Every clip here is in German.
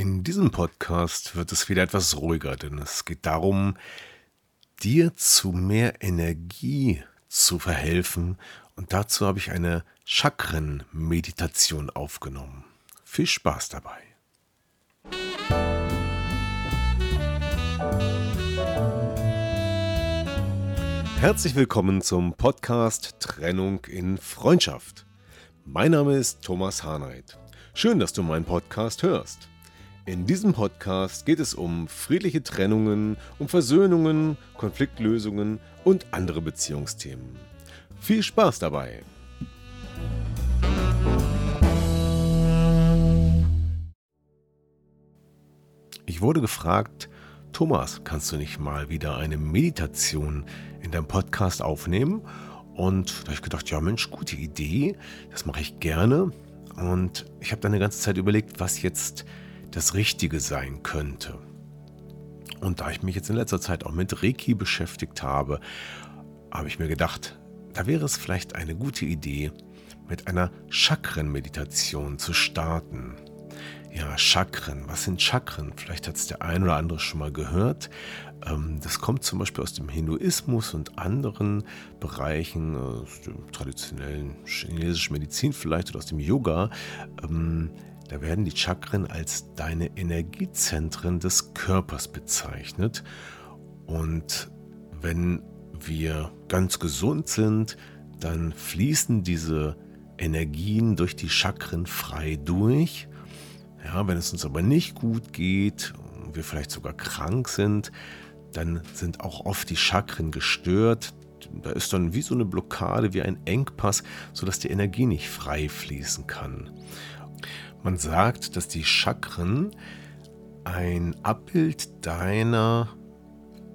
In diesem Podcast wird es wieder etwas ruhiger, denn es geht darum, dir zu mehr Energie zu verhelfen. Und dazu habe ich eine Chakren-Meditation aufgenommen. Viel Spaß dabei. Herzlich willkommen zum Podcast Trennung in Freundschaft. Mein Name ist Thomas Harnight. Schön, dass du meinen Podcast hörst. In diesem Podcast geht es um friedliche Trennungen, um Versöhnungen, Konfliktlösungen und andere Beziehungsthemen. Viel Spaß dabei! Ich wurde gefragt, Thomas, kannst du nicht mal wieder eine Meditation in deinem Podcast aufnehmen? Und da habe ich gedacht, ja Mensch, gute Idee, das mache ich gerne. Und ich habe dann eine ganze Zeit überlegt, was jetzt das Richtige sein könnte. Und da ich mich jetzt in letzter Zeit auch mit Reiki beschäftigt habe, habe ich mir gedacht, da wäre es vielleicht eine gute Idee, mit einer Chakren-Meditation zu starten. Ja, Chakren. Was sind Chakren? Vielleicht hat es der ein oder andere schon mal gehört. Ähm, das kommt zum Beispiel aus dem Hinduismus und anderen Bereichen, aus der traditionellen chinesischen Medizin vielleicht oder aus dem Yoga. Da werden die Chakren als deine Energiezentren des Körpers bezeichnet. Und wenn wir ganz gesund sind, dann fließen diese Energien durch die Chakren frei durch. Ja, wenn es uns aber nicht gut geht, wir vielleicht sogar krank sind, dann sind auch oft die Chakren gestört. Da ist dann wie so eine Blockade, wie ein Engpass, sodass die Energie nicht frei fließen kann. Man sagt, dass die Chakren ein Abbild deiner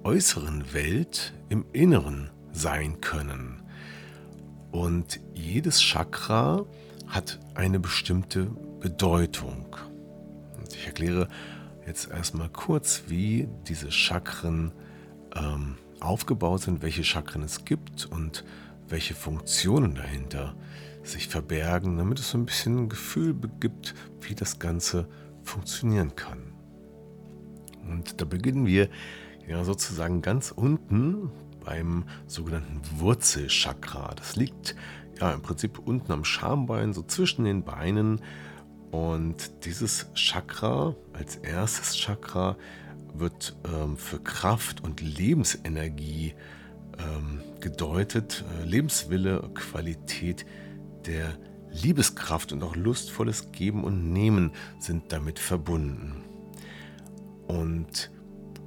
äußeren Welt im Inneren sein können. Und jedes Chakra hat eine bestimmte Bedeutung. Und ich erkläre jetzt erstmal kurz, wie diese Chakren ähm, aufgebaut sind, welche Chakren es gibt und welche Funktionen dahinter sich verbergen, damit es so ein bisschen ein Gefühl gibt, wie das Ganze funktionieren kann. Und da beginnen wir ja sozusagen ganz unten beim sogenannten Wurzelchakra. Das liegt ja im Prinzip unten am Schambein, so zwischen den Beinen. Und dieses Chakra als erstes Chakra wird ähm, für Kraft und Lebensenergie ähm, gedeutet, äh, Lebenswille, Qualität, der Liebeskraft und auch lustvolles Geben und Nehmen sind damit verbunden. Und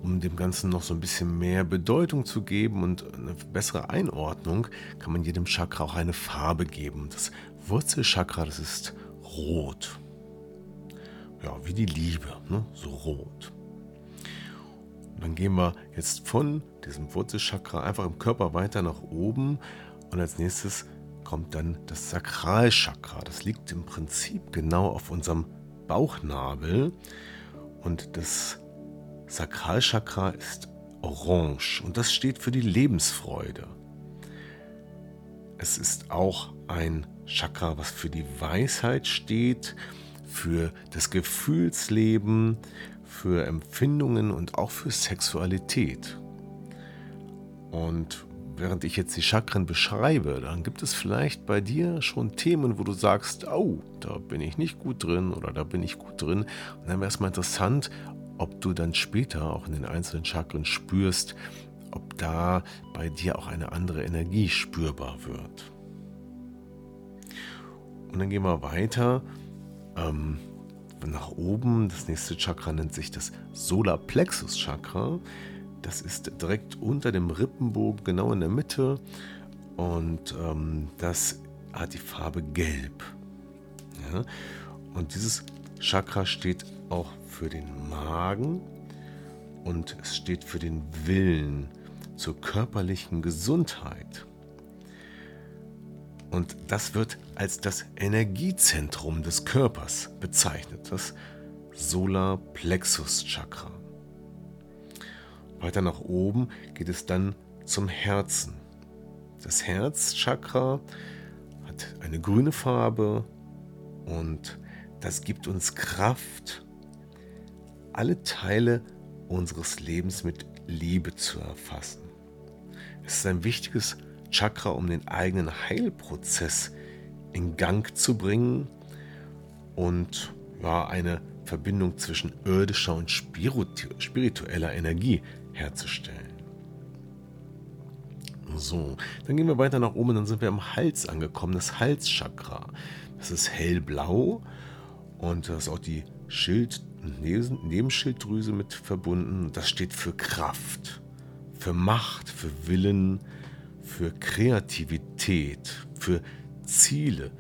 um dem Ganzen noch so ein bisschen mehr Bedeutung zu geben und eine bessere Einordnung, kann man jedem Chakra auch eine Farbe geben. Das Wurzelchakra, das ist rot. Ja, wie die Liebe, ne? so rot. Und dann gehen wir jetzt von diesem Wurzelchakra einfach im Körper weiter nach oben und als nächstes kommt dann das Sakralchakra. Das liegt im Prinzip genau auf unserem Bauchnabel. Und das Sakralchakra ist orange und das steht für die Lebensfreude. Es ist auch ein Chakra, was für die Weisheit steht, für das Gefühlsleben, für Empfindungen und auch für Sexualität. Und während ich jetzt die Chakren beschreibe, dann gibt es vielleicht bei dir schon Themen, wo du sagst, oh, da bin ich nicht gut drin oder da bin ich gut drin. Und dann wäre es mal interessant, ob du dann später auch in den einzelnen Chakren spürst, ob da bei dir auch eine andere Energie spürbar wird. Und dann gehen wir weiter ähm, nach oben. Das nächste Chakra nennt sich das Solarplexus Chakra. Das ist direkt unter dem Rippenbogen, genau in der Mitte. Und ähm, das hat die Farbe Gelb. Ja? Und dieses Chakra steht auch für den Magen und es steht für den Willen zur körperlichen Gesundheit. Und das wird als das Energiezentrum des Körpers bezeichnet, das Solarplexus Chakra. Weiter nach oben geht es dann zum Herzen. Das Herzchakra hat eine grüne Farbe und das gibt uns Kraft, alle Teile unseres Lebens mit Liebe zu erfassen. Es ist ein wichtiges Chakra, um den eigenen Heilprozess in Gang zu bringen und ja, eine Verbindung zwischen irdischer und spiritueller Energie herzustellen. So, dann gehen wir weiter nach oben, dann sind wir am Hals angekommen, das Halschakra. Das ist hellblau und da ist auch die Schild Nebenschilddrüse mit verbunden. Das steht für Kraft, für Macht, für Willen, für Kreativität, für Ziele,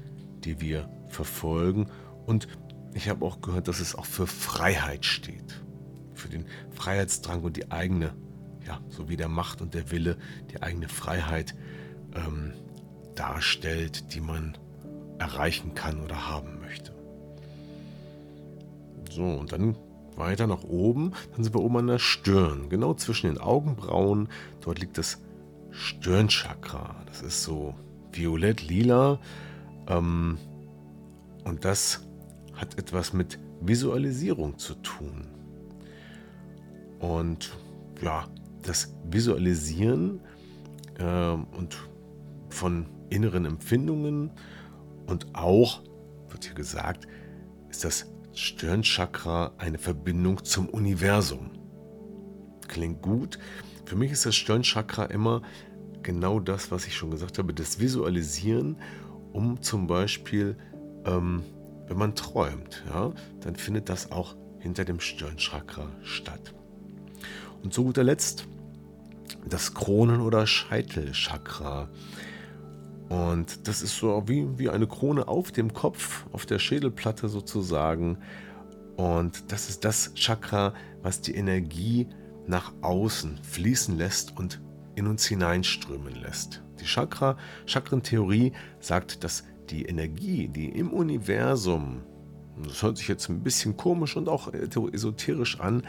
die wir verfolgen. Und ich habe auch gehört, dass es auch für Freiheit steht. Für den Freiheitsdrang und die eigene, ja, so wie der Macht und der Wille, die eigene Freiheit ähm, darstellt, die man erreichen kann oder haben möchte. So, und dann weiter nach oben, dann sind wir oben an der Stirn, genau zwischen den Augenbrauen. Dort liegt das Stirnchakra. Das ist so violett-lila. Ähm, und das hat etwas mit Visualisierung zu tun. Und ja, das Visualisieren äh, und von inneren Empfindungen und auch, wird hier gesagt, ist das Stirnchakra eine Verbindung zum Universum. Klingt gut. Für mich ist das Stirnchakra immer genau das, was ich schon gesagt habe, das Visualisieren, um zum Beispiel, ähm, wenn man träumt, ja, dann findet das auch hinter dem Stirnchakra statt. Und zu guter Letzt das Kronen- oder Scheitelchakra. Und das ist so wie, wie eine Krone auf dem Kopf, auf der Schädelplatte sozusagen. Und das ist das Chakra, was die Energie nach außen fließen lässt und in uns hineinströmen lässt. Die Chakra, Chakrentheorie sagt, dass die Energie, die im Universum, das hört sich jetzt ein bisschen komisch und auch esoterisch an,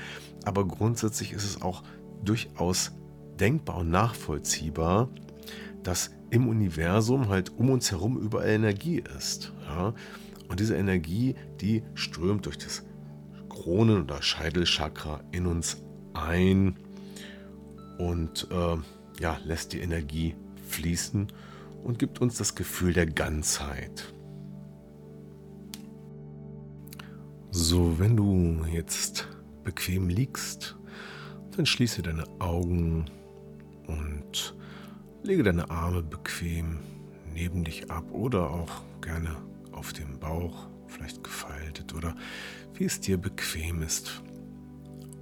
aber grundsätzlich ist es auch durchaus denkbar und nachvollziehbar, dass im Universum halt um uns herum überall Energie ist. Ja? Und diese Energie, die strömt durch das Kronen- oder Scheitelchakra in uns ein und äh, ja, lässt die Energie fließen und gibt uns das Gefühl der Ganzheit. So, wenn du jetzt bequem liegst, dann schließe deine Augen und Lege deine Arme bequem neben dich ab oder auch gerne auf dem Bauch, vielleicht gefaltet oder wie es dir bequem ist.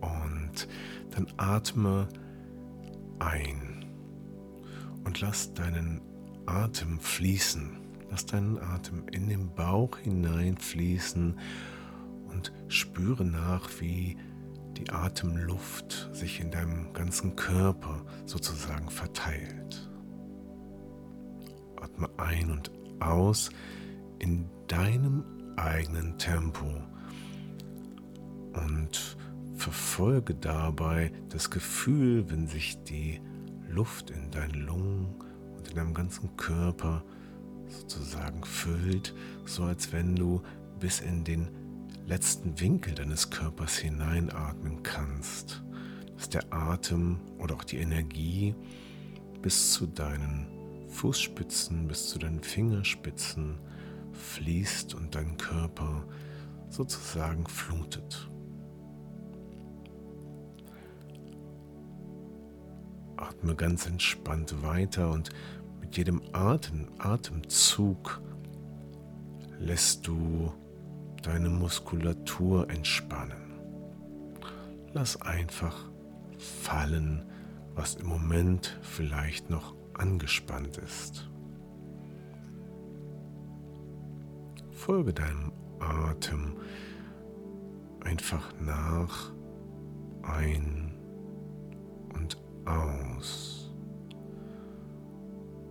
Und dann atme ein und lass deinen Atem fließen. Lass deinen Atem in den Bauch hineinfließen und spüre nach, wie die Atemluft sich in deinem ganzen Körper sozusagen verteilt. Atme ein und aus in deinem eigenen Tempo und verfolge dabei das Gefühl, wenn sich die Luft in deinen Lungen und in deinem ganzen Körper sozusagen füllt, so als wenn du bis in den letzten Winkel deines Körpers hineinatmen kannst, dass der Atem oder auch die Energie bis zu deinen Fußspitzen bis zu deinen Fingerspitzen fließt und deinen Körper sozusagen flutet. Atme ganz entspannt weiter und mit jedem Atem, Atemzug lässt du deine Muskulatur entspannen. Lass einfach fallen, was im Moment vielleicht noch angespannt ist. Folge deinem Atem einfach nach, ein und aus.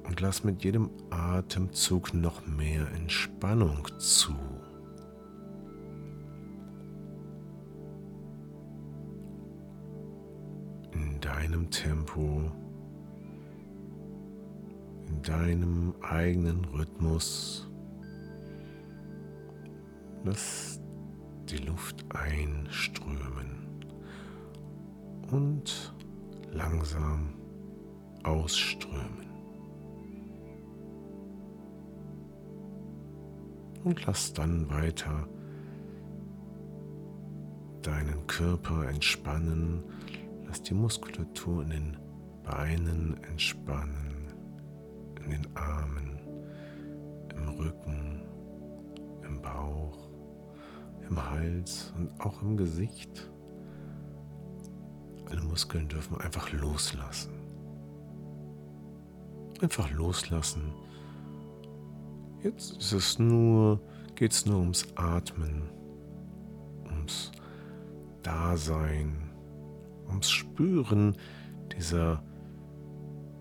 Und lass mit jedem Atemzug noch mehr Entspannung zu. In deinem Tempo, in deinem eigenen Rhythmus. Lass die Luft einströmen und langsam ausströmen. Und lass dann weiter deinen Körper entspannen. Lass die Muskulatur in den Beinen entspannen, in den Armen, im Rücken, im Bauch, im Hals und auch im Gesicht. Alle Muskeln dürfen einfach loslassen. Einfach loslassen. Jetzt ist es nur, geht es nur ums Atmen, ums Dasein, ums Spüren dieser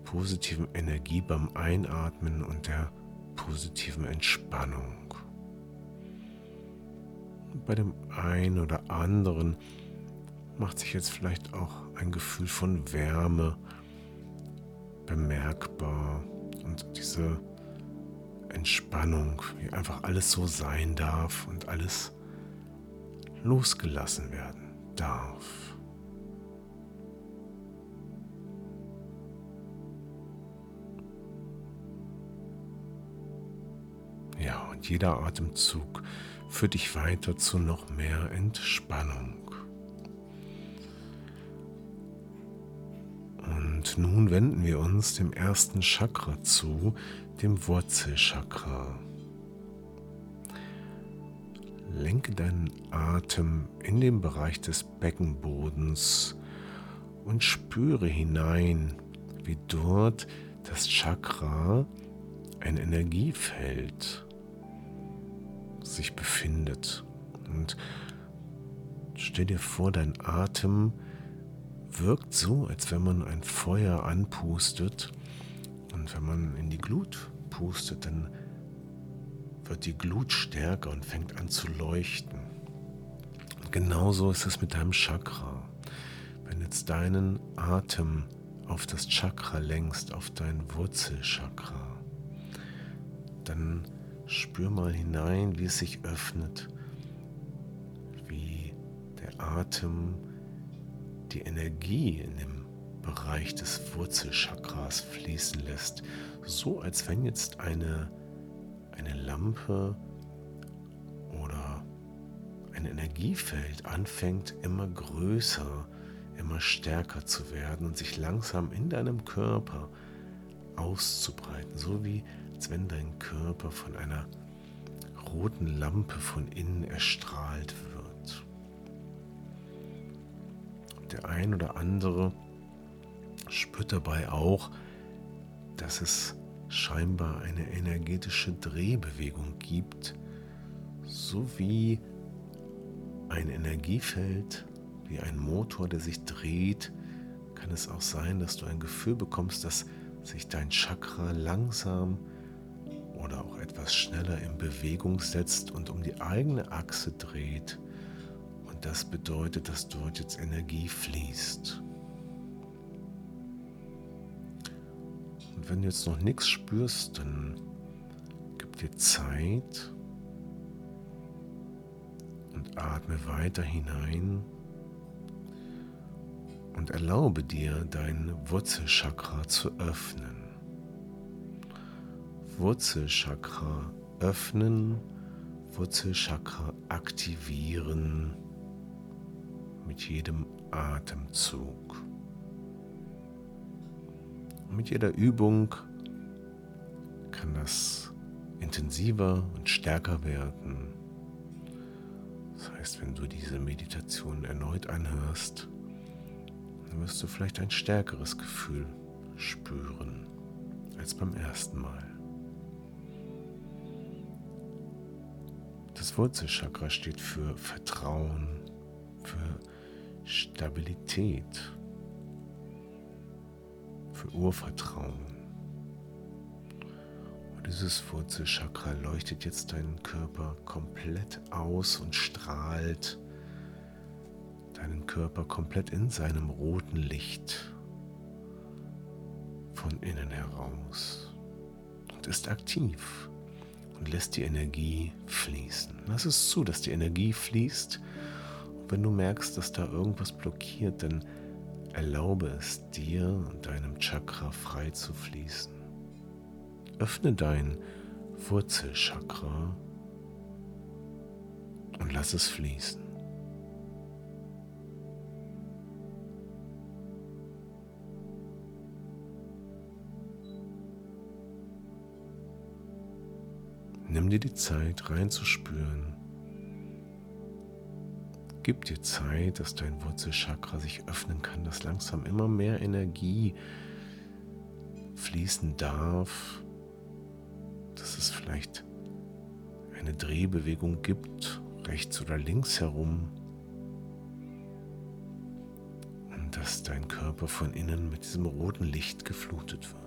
positiven Energie beim Einatmen und der positiven Entspannung. Bei dem einen oder anderen macht sich jetzt vielleicht auch ein Gefühl von Wärme bemerkbar und diese Entspannung, wie einfach alles so sein darf und alles losgelassen werden darf. Ja, und jeder Atemzug führt dich weiter zu noch mehr Entspannung. Nun wenden wir uns dem ersten Chakra zu, dem Wurzelchakra. Lenke deinen Atem in den Bereich des Beckenbodens und spüre hinein, wie dort das Chakra ein Energiefeld sich befindet. Und stell dir vor, dein Atem wirkt so, als wenn man ein Feuer anpustet. Und wenn man in die Glut pustet, dann wird die Glut stärker und fängt an zu leuchten. Und genauso ist es mit deinem Chakra. Wenn jetzt deinen Atem auf das Chakra lenkst, auf dein Wurzelchakra, dann spür mal hinein, wie es sich öffnet, wie der Atem die Energie in dem Bereich des Wurzelchakras fließen lässt, so als wenn jetzt eine, eine Lampe oder ein Energiefeld anfängt immer größer, immer stärker zu werden und sich langsam in deinem Körper auszubreiten, so wie als wenn dein Körper von einer roten Lampe von innen erstrahlt wird. Der ein oder andere spürt dabei auch, dass es scheinbar eine energetische Drehbewegung gibt, so wie ein Energiefeld, wie ein Motor, der sich dreht, kann es auch sein, dass du ein Gefühl bekommst, dass sich dein Chakra langsam oder auch etwas schneller in Bewegung setzt und um die eigene Achse dreht und das bedeutet, dass dort jetzt Energie fließt. Und wenn du jetzt noch nichts spürst, dann gib dir Zeit und atme weiter hinein und erlaube dir, dein Wurzelchakra zu öffnen. Wurzelchakra öffnen, Wurzelchakra aktivieren mit jedem Atemzug. Und mit jeder Übung kann das intensiver und stärker werden. Das heißt, wenn du diese Meditation erneut anhörst, dann wirst du vielleicht ein stärkeres Gefühl spüren als beim ersten Mal. Das Wurzelchakra steht für Vertrauen, für Stabilität, für Urvertrauen. Und dieses Wurzelchakra leuchtet jetzt deinen Körper komplett aus und strahlt deinen Körper komplett in seinem roten Licht von innen heraus und ist aktiv und lässt die Energie fließen. Lass es zu, dass die Energie fließt. Wenn du merkst, dass da irgendwas blockiert, dann erlaube es dir und deinem Chakra frei zu fließen. Öffne dein Wurzelchakra und lass es fließen. Nimm dir die Zeit reinzuspüren. Gib dir Zeit, dass dein Wurzelchakra sich öffnen kann, dass langsam immer mehr Energie fließen darf, dass es vielleicht eine Drehbewegung gibt, rechts oder links herum. Und dass dein Körper von innen mit diesem roten Licht geflutet wird.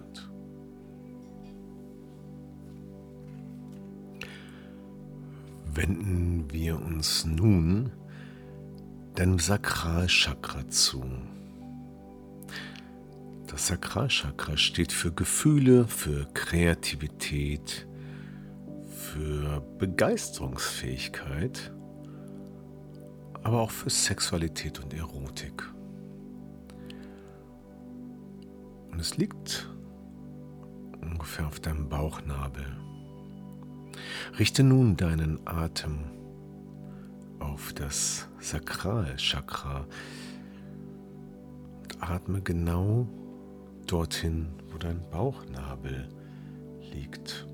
wenden wir uns nun deinem Sakralchakra zu. Das Sakralchakra steht für Gefühle, für Kreativität, für Begeisterungsfähigkeit, aber auch für Sexualität und Erotik. Und es liegt ungefähr auf deinem Bauchnabel. Richte nun deinen Atem auf das Sakralchakra und atme genau dorthin, wo dein Bauchnabel liegt.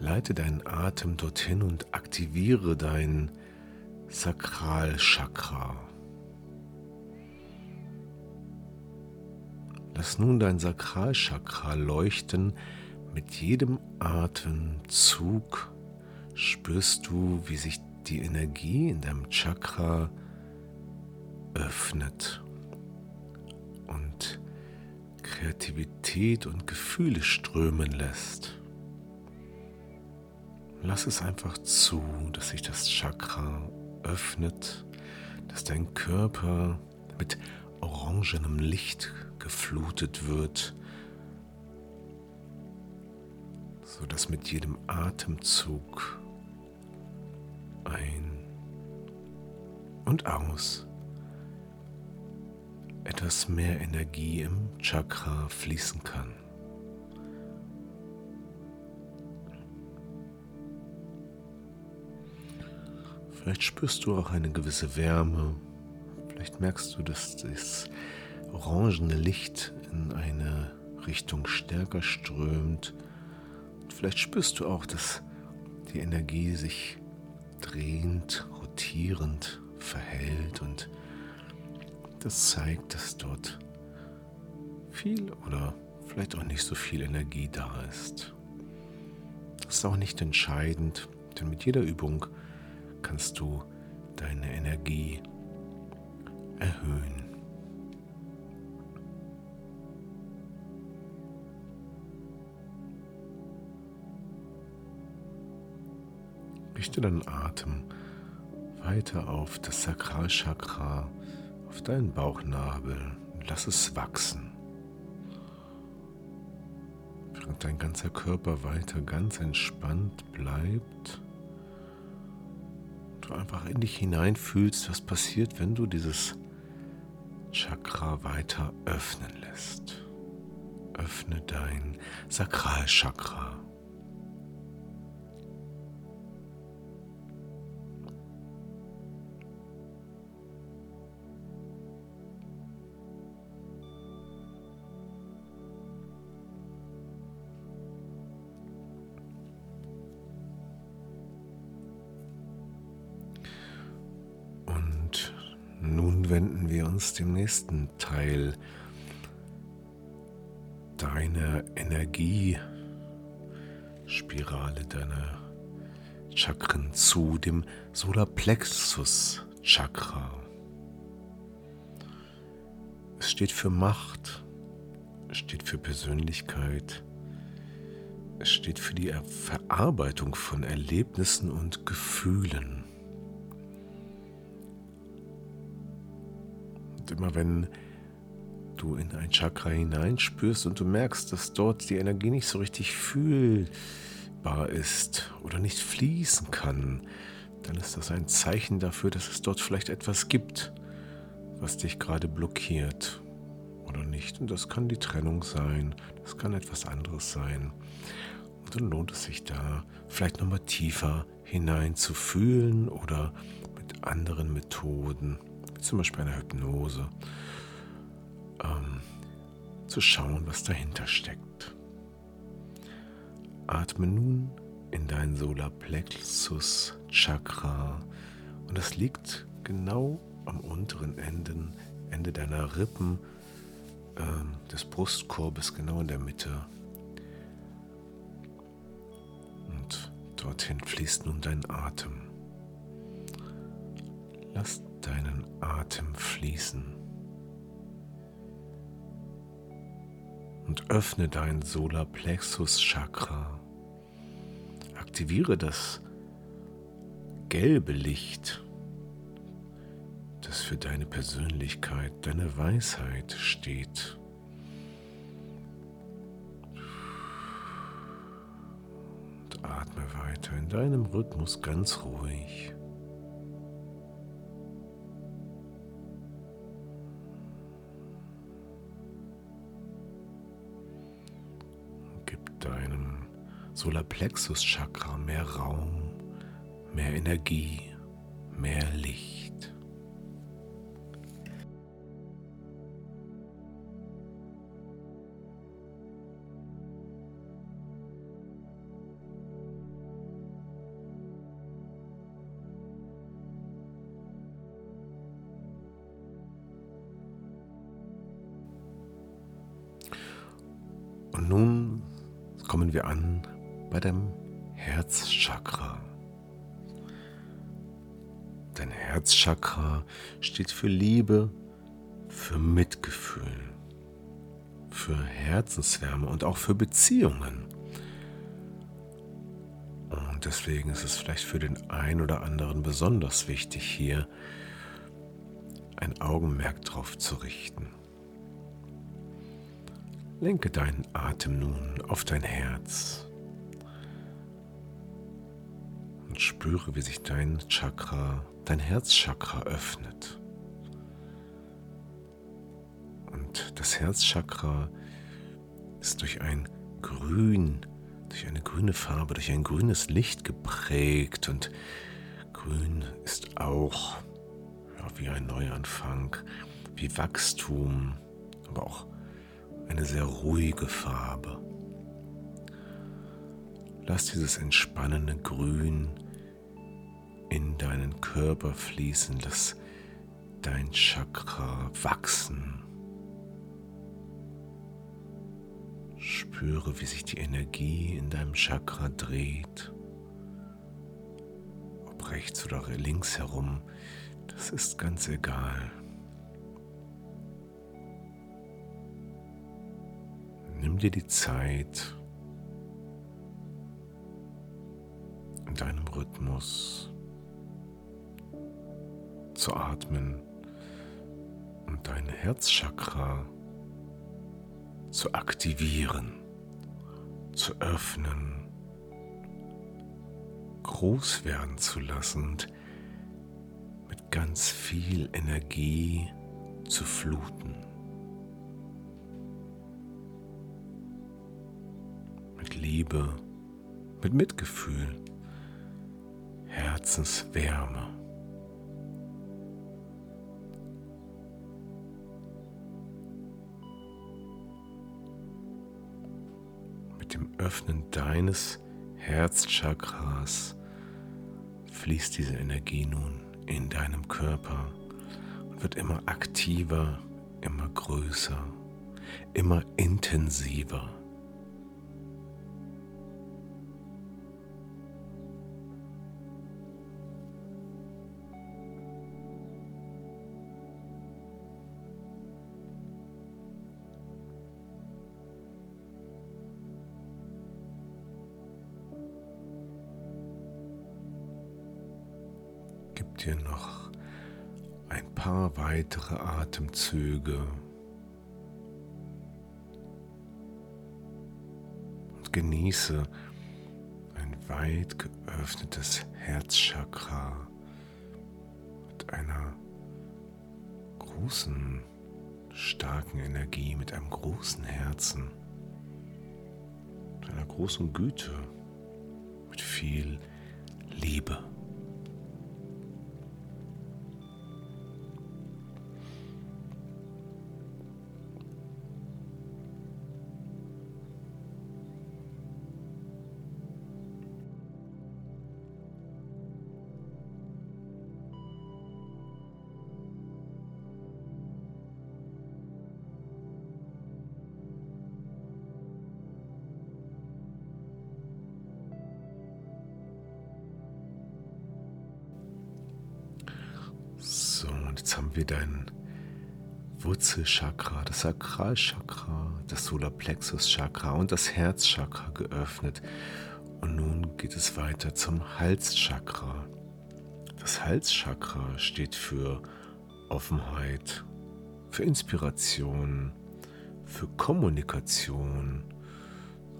Leite deinen Atem dorthin und aktiviere dein Sakralchakra. Lass nun dein Sakralchakra leuchten mit jedem Atemzug spürst du, wie sich die Energie in deinem Chakra öffnet und Kreativität und Gefühle strömen lässt. Lass es einfach zu, dass sich das Chakra öffnet, dass dein Körper mit orangenem Licht geflutet wird sodass mit jedem Atemzug ein und aus etwas mehr Energie im Chakra fließen kann. Vielleicht spürst du auch eine gewisse Wärme. Vielleicht merkst du, dass das orangene Licht in eine Richtung stärker strömt Vielleicht spürst du auch, dass die Energie sich drehend, rotierend verhält und das zeigt, dass dort viel oder vielleicht auch nicht so viel Energie da ist. Das ist auch nicht entscheidend, denn mit jeder Übung kannst du deine Energie erhöhen. Richte deinen Atem weiter auf das Sakralchakra, auf deinen Bauchnabel und lass es wachsen. Während dein ganzer Körper weiter ganz entspannt bleibt, du einfach in dich hineinfühlst, was passiert, wenn du dieses Chakra weiter öffnen lässt. Öffne dein Sakralchakra. Uns dem nächsten Teil deiner Energie Spirale deiner Chakren zu, dem Solarplexus Chakra. Es steht für Macht, es steht für Persönlichkeit, es steht für die Verarbeitung von Erlebnissen und Gefühlen. Immer wenn du in ein Chakra hineinspürst und du merkst, dass dort die Energie nicht so richtig fühlbar ist oder nicht fließen kann, dann ist das ein Zeichen dafür, dass es dort vielleicht etwas gibt, was dich gerade blockiert oder nicht. Und das kann die Trennung sein, das kann etwas anderes sein. Und dann lohnt es sich da vielleicht nochmal tiefer hinein zu fühlen oder mit anderen Methoden, zum Beispiel einer Hypnose, ähm, zu schauen, was dahinter steckt. Atme nun in dein Solarplexus Chakra und das liegt genau am unteren Ende, Ende deiner Rippen, äh, des Brustkorbes, genau in der Mitte. Und dorthin fließt nun dein Atem. Lass deinen Atem fließen. Und öffne dein Solarplexus Chakra. Aktiviere das gelbe Licht das für deine Persönlichkeit, deine Weisheit steht. Und atme weiter in deinem Rhythmus ganz ruhig. Deinem Solarplexus-Chakra mehr Raum, mehr Energie, mehr Licht. Herzchakra steht für Liebe, für Mitgefühl, für Herzenswärme und auch für Beziehungen. Und deswegen ist es vielleicht für den einen oder anderen besonders wichtig, hier ein Augenmerk drauf zu richten. Lenke deinen Atem nun auf dein Herz und spüre, wie sich dein Chakra, dein Herzchakra öffnet. Und das Herzchakra ist durch ein Grün, durch eine grüne Farbe, durch ein grünes Licht geprägt und Grün ist auch ja, wie ein Neuanfang, wie Wachstum, aber auch eine sehr ruhige Farbe. Lass dieses entspannende Grün in deinen Körper fließen, lass dein Chakra wachsen. Spüre, wie sich die Energie in deinem Chakra dreht. Ob rechts oder links herum, das ist ganz egal. Nimm dir die Zeit in deinem Rhythmus zu atmen und dein Herzchakra zu aktivieren, zu öffnen, groß werden zu lassen und mit ganz viel Energie zu fluten. Liebe, mit Mitgefühl, Herzenswärme. Öffnen deines Herzchakras fließt diese Energie nun in deinem Körper und wird immer aktiver, immer größer, immer intensiver. Dir noch ein paar weitere Atemzüge und genieße ein weit geöffnetes Herzchakra mit einer großen, starken Energie, mit einem großen Herzen, mit einer großen Güte, mit viel Liebe. Jetzt haben wir dein Wurzelchakra, das Sakralchakra, das Solarplexuschakra und das Herzchakra geöffnet. Und nun geht es weiter zum Halschakra. Das Halschakra steht für Offenheit, für Inspiration, für Kommunikation,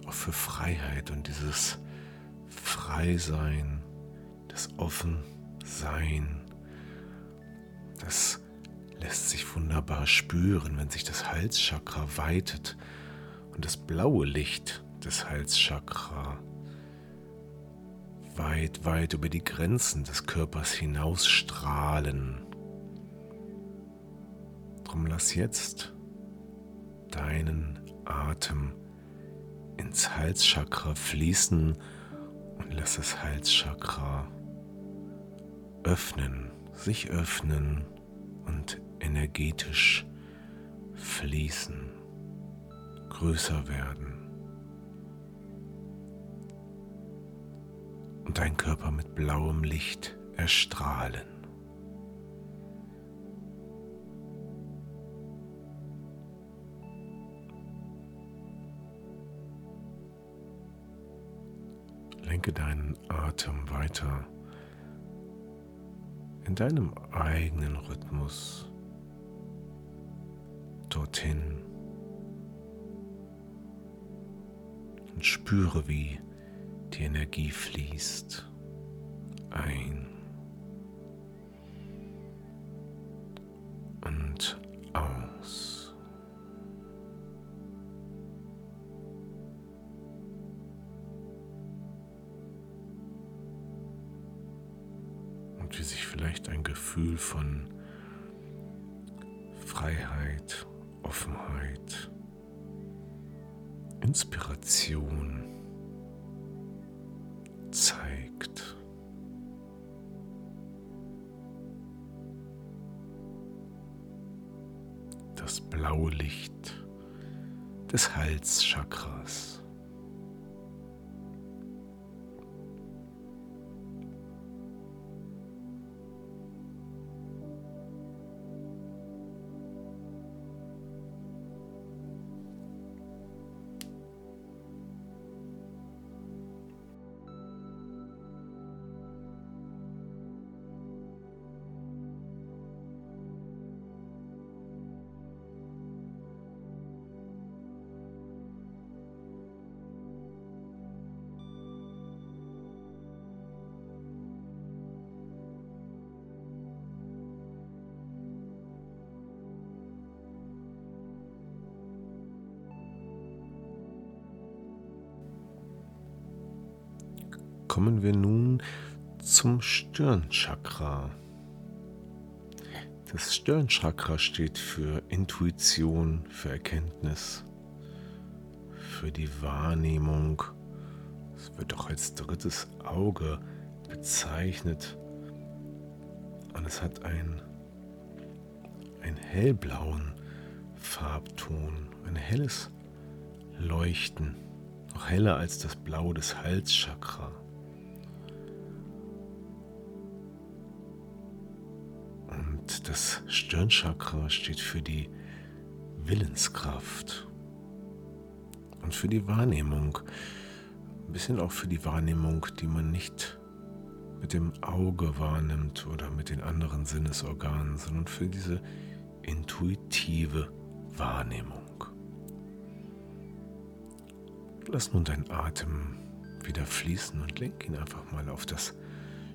auch für Freiheit und dieses Freisein, das Offensein das lässt sich wunderbar spüren, wenn sich das Halschakra weitet und das blaue Licht des Halschakra weit, weit über die Grenzen des Körpers hinausstrahlen. Drum lass jetzt deinen Atem ins Halschakra fließen und lass das Halschakra öffnen sich öffnen und energetisch fließen, größer werden und dein Körper mit blauem Licht erstrahlen. Lenke deinen Atem weiter in deinem eigenen Rhythmus dorthin und spüre, wie die Energie fließt ein. Und vielleicht ein Gefühl von Freiheit, Offenheit, Inspiration zeigt. Das blaue Licht des Halschakras. Kommen wir nun zum Stirnchakra. Das Stirnchakra steht für Intuition, für Erkenntnis, für die Wahrnehmung. Es wird auch als drittes Auge bezeichnet. Und es hat einen, einen hellblauen Farbton, ein helles Leuchten, noch heller als das Blau des Halschakra. Das Stirnchakra steht für die Willenskraft und für die Wahrnehmung. Ein bisschen auch für die Wahrnehmung, die man nicht mit dem Auge wahrnimmt oder mit den anderen Sinnesorganen, sondern für diese intuitive Wahrnehmung. Lass nun deinen Atem wieder fließen und lenk ihn einfach mal auf das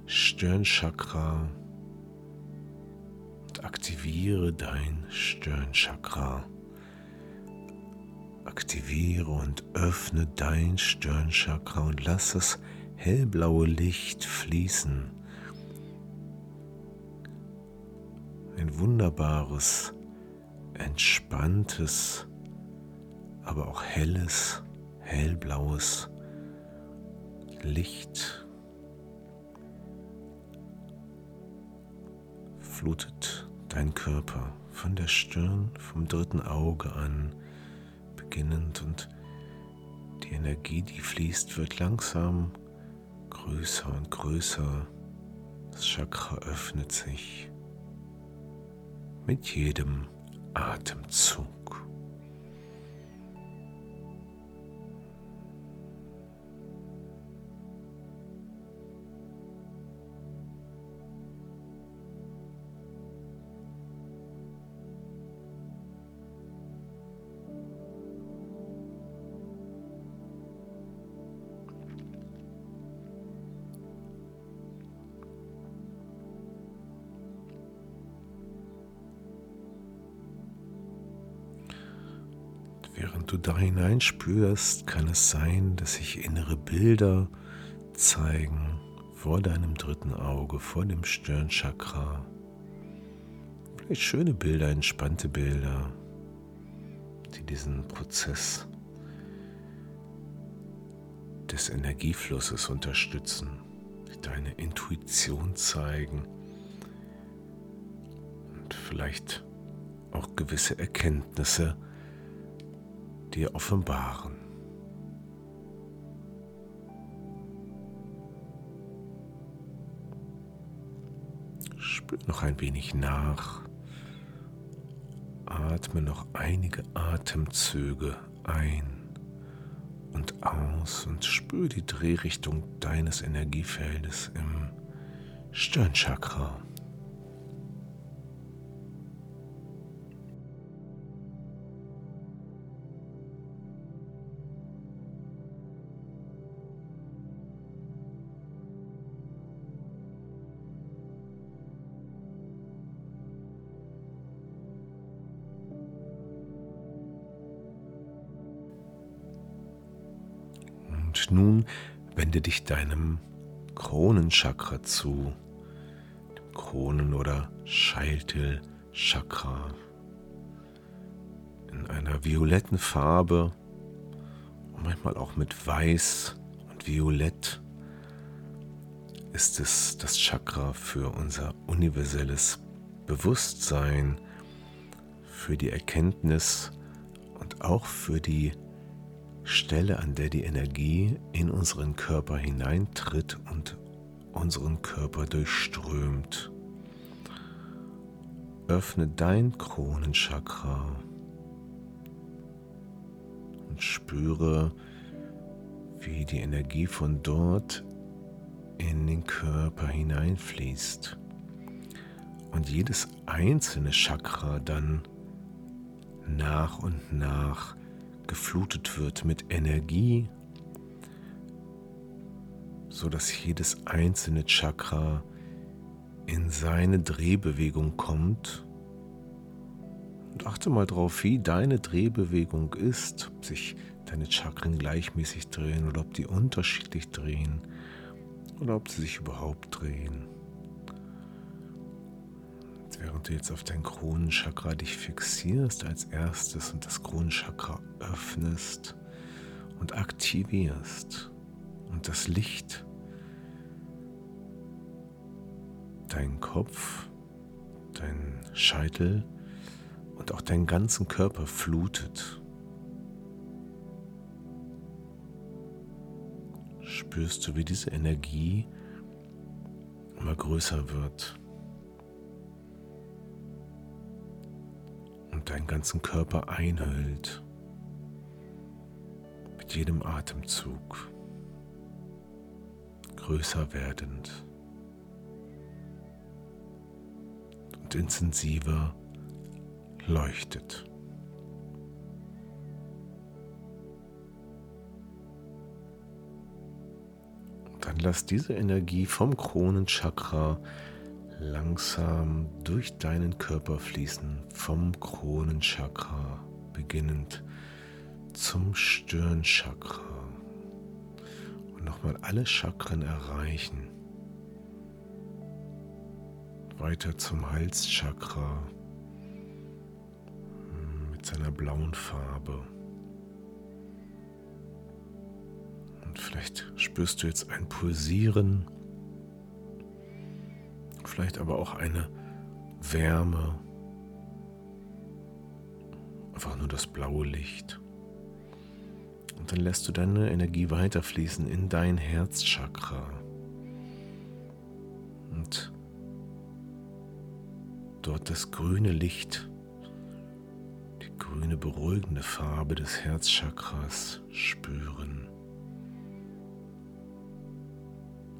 Stirnchakra und aktiviere dein Stirnchakra. Aktiviere und öffne dein Stirnchakra und lass das hellblaue Licht fließen. Ein wunderbares, entspanntes, aber auch helles, hellblaues Licht flutet dein Körper von der Stirn, vom dritten Auge an, beginnend und die Energie, die fließt, wird langsam größer und größer. Das Chakra öffnet sich mit jedem Atemzug. Du da hineinspürst, kann es sein, dass sich innere Bilder zeigen vor deinem dritten Auge, vor dem Stirnchakra. Vielleicht schöne Bilder, entspannte Bilder, die diesen Prozess des Energieflusses unterstützen, die deine Intuition zeigen und vielleicht auch gewisse Erkenntnisse dir offenbaren. Spür noch ein wenig nach. Atme noch einige Atemzüge ein und aus und spür die Drehrichtung deines Energiefeldes im Stirnchakra. Wende dich deinem Kronenchakra zu, dem Kronen- oder Scheitelchakra. In einer violetten Farbe und manchmal auch mit Weiß und Violett ist es das Chakra für unser universelles Bewusstsein, für die Erkenntnis und auch für die Stelle, an der die Energie in unseren Körper hineintritt und unseren Körper durchströmt. Öffne dein Kronenchakra und spüre, wie die Energie von dort in den Körper hineinfließt und jedes einzelne Chakra dann nach und nach geflutet wird mit Energie, so dass jedes einzelne Chakra in seine Drehbewegung kommt. Und achte mal drauf, wie deine Drehbewegung ist, ob sich deine Chakren gleichmäßig drehen oder ob die unterschiedlich drehen oder ob sie sich überhaupt drehen. Während du jetzt auf dein Kronenchakra dich fixierst als erstes und das Kronenchakra öffnest und aktivierst und das Licht deinen Kopf, deinen Scheitel und auch deinen ganzen Körper flutet. Spürst du, wie diese Energie immer größer wird. deinen ganzen Körper einhüllt. Mit jedem Atemzug größer werdend und intensiver leuchtet. dann lass diese Energie vom Kronenchakra langsam durch deinen Körper fließen, vom Kronenchakra beginnend zum Stirnchakra und nochmal alle Chakren erreichen. Weiter zum Halschakra mit seiner blauen Farbe. Und vielleicht spürst du jetzt ein Pulsieren, vielleicht aber auch eine Wärme, einfach nur das blaue Licht. Und dann lässt du deine Energie weiterfließen in dein Herzchakra. Und dort das grüne Licht, die grüne beruhigende Farbe des Herzchakras spüren.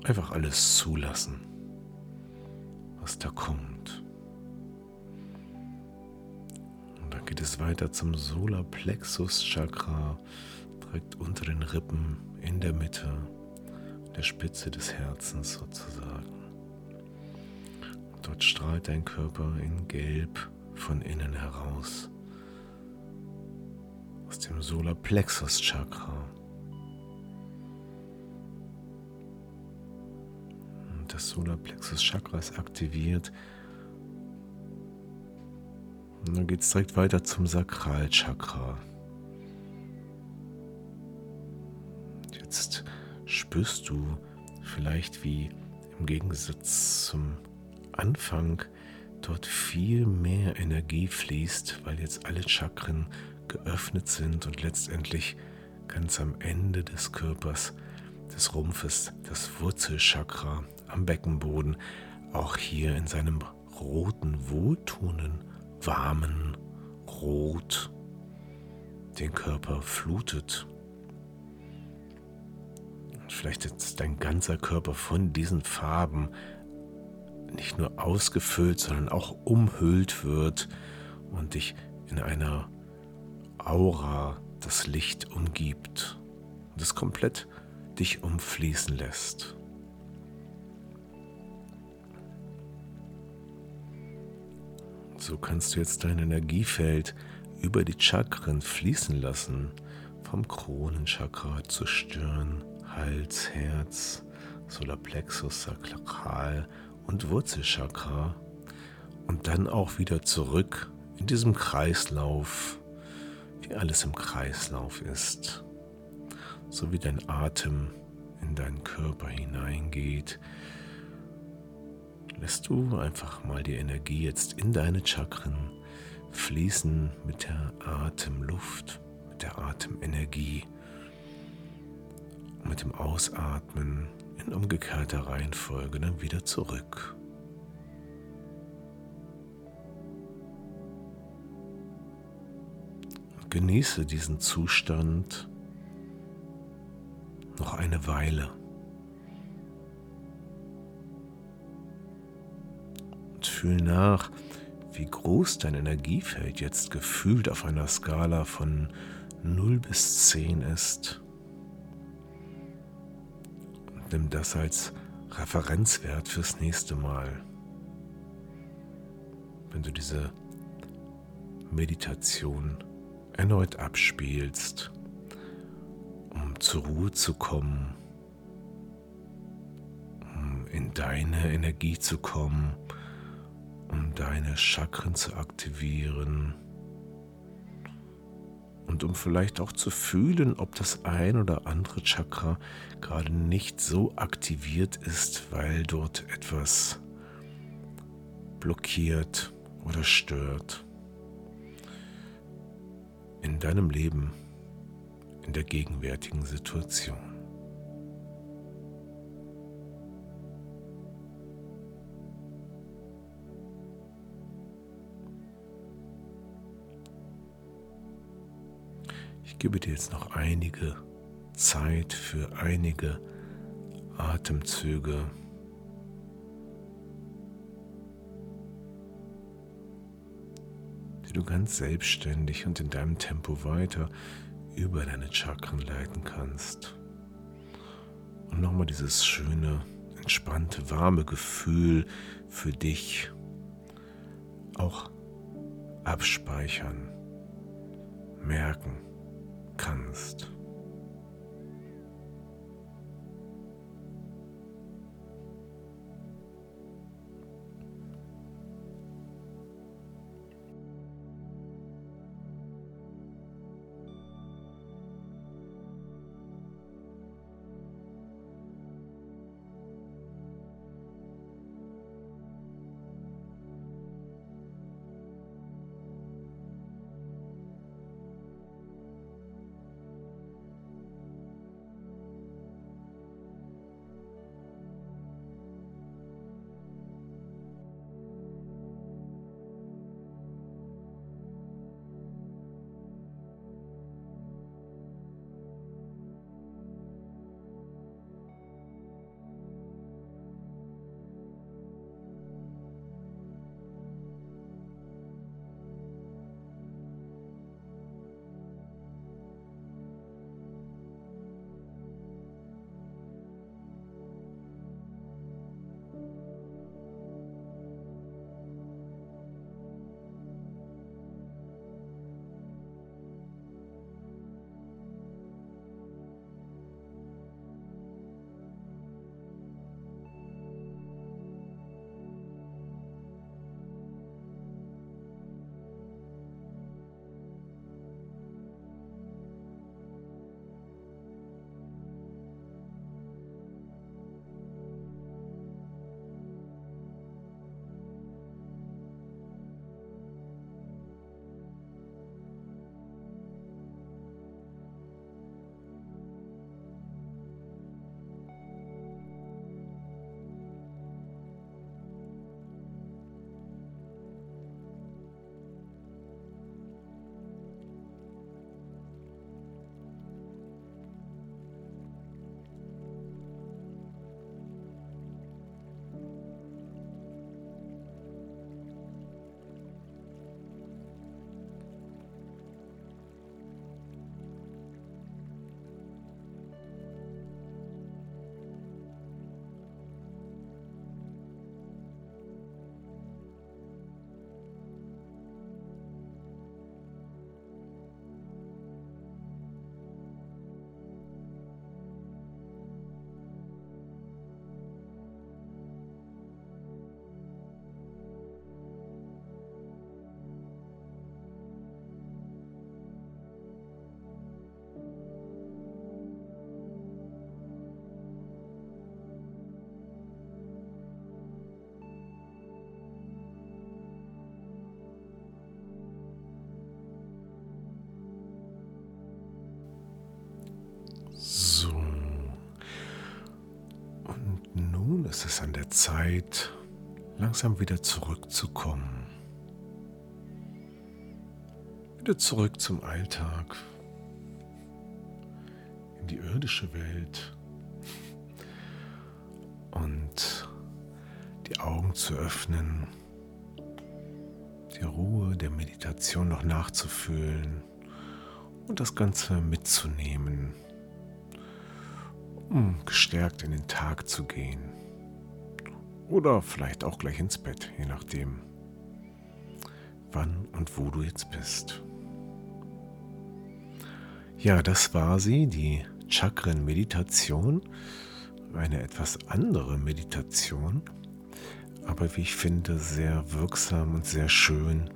Einfach alles zulassen, was da kommt. Und dann geht es weiter zum Solarplexus Chakra, direkt unter den Rippen, in der Mitte, der Spitze des Herzens sozusagen. Und dort strahlt dein Körper in Gelb von innen heraus. Aus dem Solarplexus Chakra. Das Solarplexus Chakra ist aktiviert. Und dann geht es direkt weiter zum Sakralchakra. Jetzt spürst du vielleicht, wie im Gegensatz zum Anfang dort viel mehr Energie fließt, weil jetzt alle Chakren geöffnet sind und letztendlich ganz am Ende des Körpers, des Rumpfes, das Wurzelchakra am Beckenboden auch hier in seinem roten, wohltuenden, warmen Rot den Körper flutet. vielleicht ist dein ganzer Körper von diesen Farben nicht nur ausgefüllt, sondern auch umhüllt wird und dich in einer Aura das Licht umgibt und es komplett dich umfließen lässt. So kannst du jetzt dein Energiefeld über die Chakren fließen lassen, vom Kronenchakra zur Stirn, Hals, Herz, Solarplexus, Sakral und Wurzelchakra. Und dann auch wieder zurück in diesem Kreislauf, wie alles im Kreislauf ist, so wie dein Atem in deinen Körper hineingeht, lässt du einfach mal die Energie jetzt in deine Chakren fließen mit der Atemluft, mit der Atemenergie, mit dem Ausatmen in umgekehrter Reihenfolge dann wieder zurück. genieße diesen Zustand noch eine Weile. Fühl nach, wie groß dein Energiefeld jetzt gefühlt auf einer Skala von 0 bis 10 ist. Und nimm das als Referenzwert fürs nächste Mal. Wenn du diese Meditation erneut abspielst, um zur Ruhe zu kommen, um in deine Energie zu kommen um deine Chakren zu aktivieren und um vielleicht auch zu fühlen, ob das ein oder andere Chakra gerade nicht so aktiviert ist, weil dort etwas blockiert oder stört in deinem Leben, in der gegenwärtigen Situation. Gebe dir jetzt noch einige Zeit für einige Atemzüge. wie du ganz selbstständig und in deinem Tempo weiter über deine Chakren leiten kannst. Und nochmal dieses schöne, entspannte, warme Gefühl für dich auch abspeichern, merken kannst. Ist es an der Zeit, langsam wieder zurückzukommen. Wieder zurück zum Alltag, in die irdische Welt. Und die Augen zu öffnen, die Ruhe der Meditation noch nachzufühlen und das Ganze mitzunehmen, um gestärkt in den Tag zu gehen. Oder vielleicht auch gleich ins Bett, je nachdem, wann und wo du jetzt bist. Ja, das war sie, die Chakren-Meditation. Eine etwas andere Meditation, aber wie ich finde, sehr wirksam und sehr schön.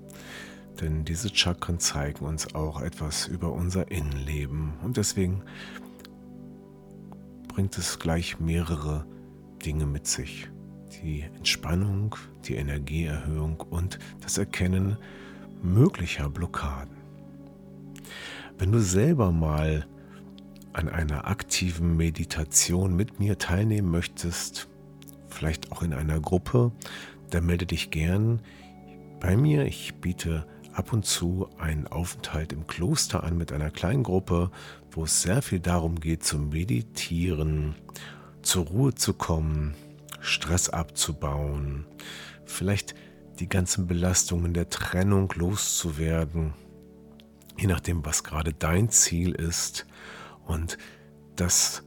Denn diese Chakren zeigen uns auch etwas über unser Innenleben. Und deswegen bringt es gleich mehrere Dinge mit sich die Entspannung, die Energieerhöhung und das Erkennen möglicher Blockaden. Wenn du selber mal an einer aktiven Meditation mit mir teilnehmen möchtest, vielleicht auch in einer Gruppe, dann melde dich gern bei mir. Ich biete ab und zu einen Aufenthalt im Kloster an mit einer kleinen Gruppe, wo es sehr viel darum geht zu meditieren, zur Ruhe zu kommen, Stress abzubauen, vielleicht die ganzen Belastungen der Trennung loszuwerden, je nachdem, was gerade dein Ziel ist. Und das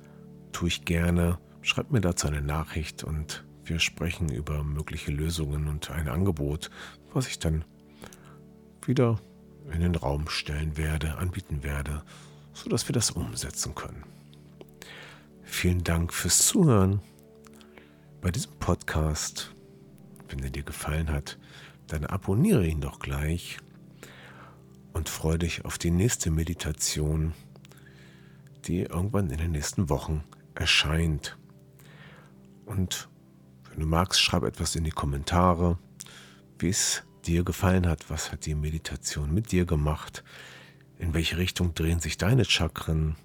tue ich gerne. Schreib mir dazu eine Nachricht und wir sprechen über mögliche Lösungen und ein Angebot, was ich dann wieder in den Raum stellen werde, anbieten werde, sodass wir das umsetzen können. Vielen Dank fürs Zuhören bei diesem Podcast. Wenn er dir gefallen hat, dann abonniere ihn doch gleich und freue dich auf die nächste Meditation, die irgendwann in den nächsten Wochen erscheint. Und wenn du magst, schreib etwas in die Kommentare, wie es dir gefallen hat, was hat die Meditation mit dir gemacht, in welche Richtung drehen sich deine Chakren.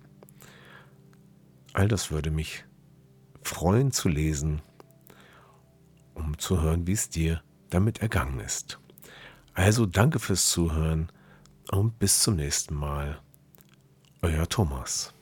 All das würde mich freuen zu lesen, um zu hören, wie es dir damit ergangen ist. Also danke fürs Zuhören und bis zum nächsten Mal. Euer Thomas.